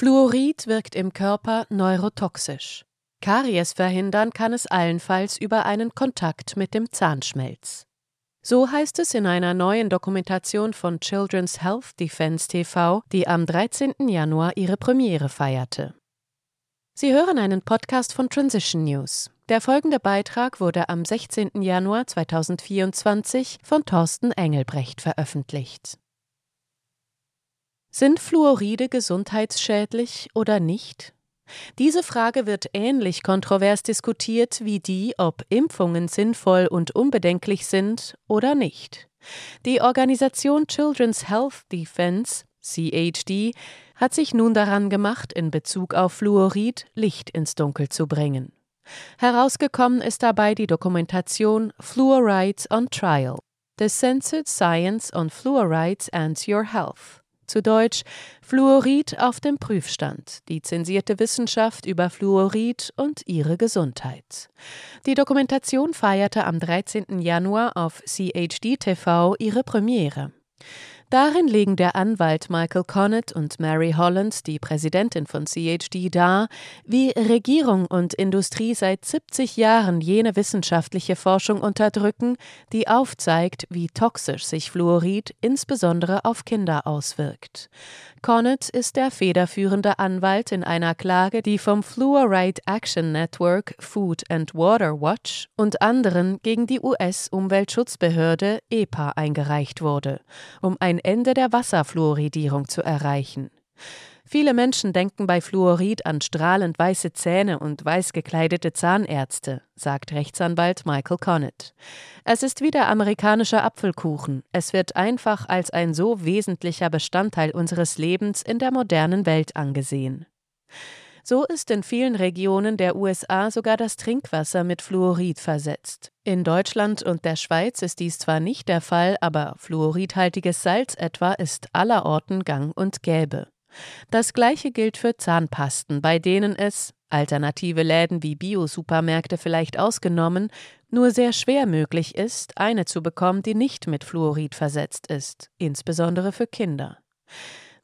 Fluorid wirkt im Körper neurotoxisch. Karies verhindern kann es allenfalls über einen Kontakt mit dem Zahnschmelz. So heißt es in einer neuen Dokumentation von Children's Health Defense TV, die am 13. Januar ihre Premiere feierte. Sie hören einen Podcast von Transition News. Der folgende Beitrag wurde am 16. Januar 2024 von Thorsten Engelbrecht veröffentlicht. Sind Fluoride gesundheitsschädlich oder nicht? Diese Frage wird ähnlich kontrovers diskutiert wie die, ob Impfungen sinnvoll und unbedenklich sind oder nicht. Die Organisation Children's Health Defense CHD hat sich nun daran gemacht, in Bezug auf Fluorid Licht ins Dunkel zu bringen. Herausgekommen ist dabei die Dokumentation Fluorides on Trial The Censored Science on Fluorides and Your Health zu Deutsch Fluorid auf dem Prüfstand, die zensierte Wissenschaft über Fluorid und ihre Gesundheit. Die Dokumentation feierte am 13. Januar auf CHD TV ihre Premiere. Darin legen der Anwalt Michael Connett und Mary Holland, die Präsidentin von CHD, dar, wie Regierung und Industrie seit 70 Jahren jene wissenschaftliche Forschung unterdrücken, die aufzeigt, wie toxisch sich Fluorid insbesondere auf Kinder auswirkt. Connett ist der federführende Anwalt in einer Klage, die vom Fluoride Action Network, Food and Water Watch und anderen gegen die US-Umweltschutzbehörde EPA eingereicht wurde, um ein Ende der Wasserfluoridierung zu erreichen. Viele Menschen denken bei Fluorid an strahlend weiße Zähne und weiß gekleidete Zahnärzte, sagt Rechtsanwalt Michael Connett. Es ist wie der amerikanische Apfelkuchen. Es wird einfach als ein so wesentlicher Bestandteil unseres Lebens in der modernen Welt angesehen. So ist in vielen Regionen der USA sogar das Trinkwasser mit Fluorid versetzt. In Deutschland und der Schweiz ist dies zwar nicht der Fall, aber fluoridhaltiges Salz etwa ist allerorten gang und gäbe. Das gleiche gilt für Zahnpasten, bei denen es, alternative Läden wie Bio-Supermärkte vielleicht ausgenommen, nur sehr schwer möglich ist, eine zu bekommen, die nicht mit Fluorid versetzt ist, insbesondere für Kinder.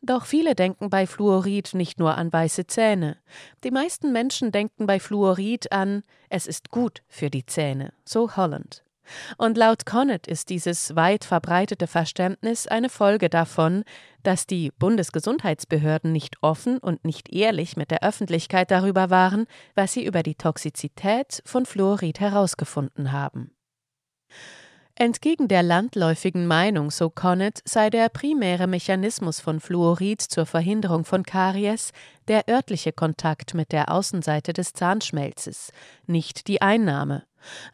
Doch viele denken bei Fluorid nicht nur an weiße Zähne. Die meisten Menschen denken bei Fluorid an, es ist gut für die Zähne, so Holland. Und laut Connett ist dieses weit verbreitete Verständnis eine Folge davon, dass die Bundesgesundheitsbehörden nicht offen und nicht ehrlich mit der Öffentlichkeit darüber waren, was sie über die Toxizität von Fluorid herausgefunden haben. Entgegen der landläufigen Meinung, so Connett, sei der primäre Mechanismus von Fluorid zur Verhinderung von Karies der örtliche Kontakt mit der Außenseite des Zahnschmelzes, nicht die Einnahme.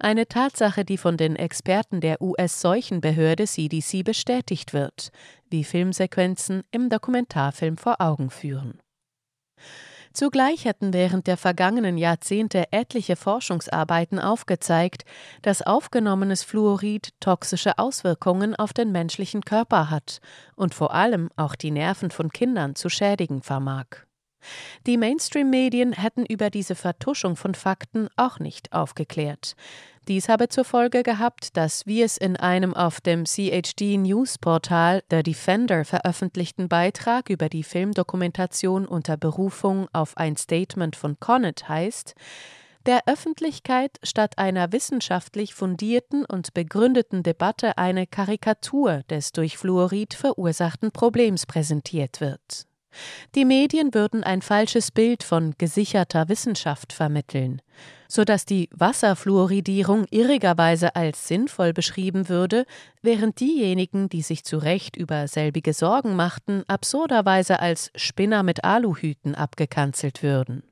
Eine Tatsache, die von den Experten der US-Seuchenbehörde CDC bestätigt wird, wie Filmsequenzen im Dokumentarfilm vor Augen führen. Zugleich hätten während der vergangenen Jahrzehnte etliche Forschungsarbeiten aufgezeigt, dass aufgenommenes Fluorid toxische Auswirkungen auf den menschlichen Körper hat und vor allem auch die Nerven von Kindern zu schädigen vermag. Die Mainstream-Medien hätten über diese Vertuschung von Fakten auch nicht aufgeklärt. Dies habe zur Folge gehabt, dass, wie es in einem auf dem CHD News-Portal The Defender veröffentlichten Beitrag über die Filmdokumentation unter Berufung auf ein Statement von Connett heißt, der Öffentlichkeit statt einer wissenschaftlich fundierten und begründeten Debatte eine Karikatur des durch Fluorid verursachten Problems präsentiert wird. Die Medien würden ein falsches Bild von gesicherter Wissenschaft vermitteln, so dass die Wasserfluoridierung irrigerweise als sinnvoll beschrieben würde, während diejenigen, die sich zu Recht über selbige Sorgen machten, absurderweise als Spinner mit Aluhüten abgekanzelt würden.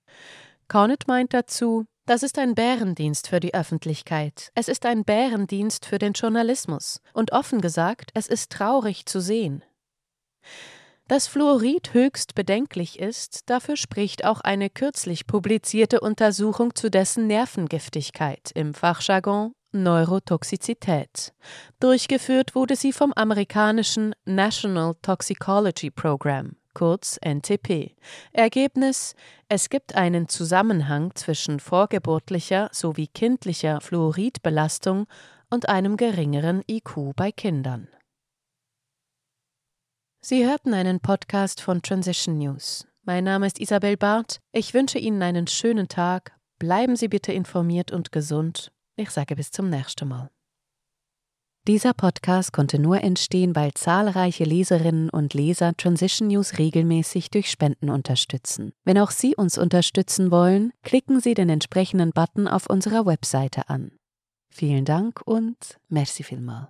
Cornett meint dazu, das ist ein Bärendienst für die Öffentlichkeit. Es ist ein Bärendienst für den Journalismus. Und offen gesagt, es ist traurig zu sehen. Dass Fluorid höchst bedenklich ist, dafür spricht auch eine kürzlich publizierte Untersuchung zu dessen Nervengiftigkeit im Fachjargon Neurotoxizität. Durchgeführt wurde sie vom amerikanischen National Toxicology Program, kurz NTP. Ergebnis: Es gibt einen Zusammenhang zwischen vorgeburtlicher sowie kindlicher Fluoridbelastung und einem geringeren IQ bei Kindern. Sie hörten einen Podcast von Transition News. Mein Name ist Isabel Barth. Ich wünsche Ihnen einen schönen Tag. Bleiben Sie bitte informiert und gesund. Ich sage bis zum nächsten Mal. Dieser Podcast konnte nur entstehen, weil zahlreiche Leserinnen und Leser Transition News regelmäßig durch Spenden unterstützen. Wenn auch Sie uns unterstützen wollen, klicken Sie den entsprechenden Button auf unserer Webseite an. Vielen Dank und merci vielmal.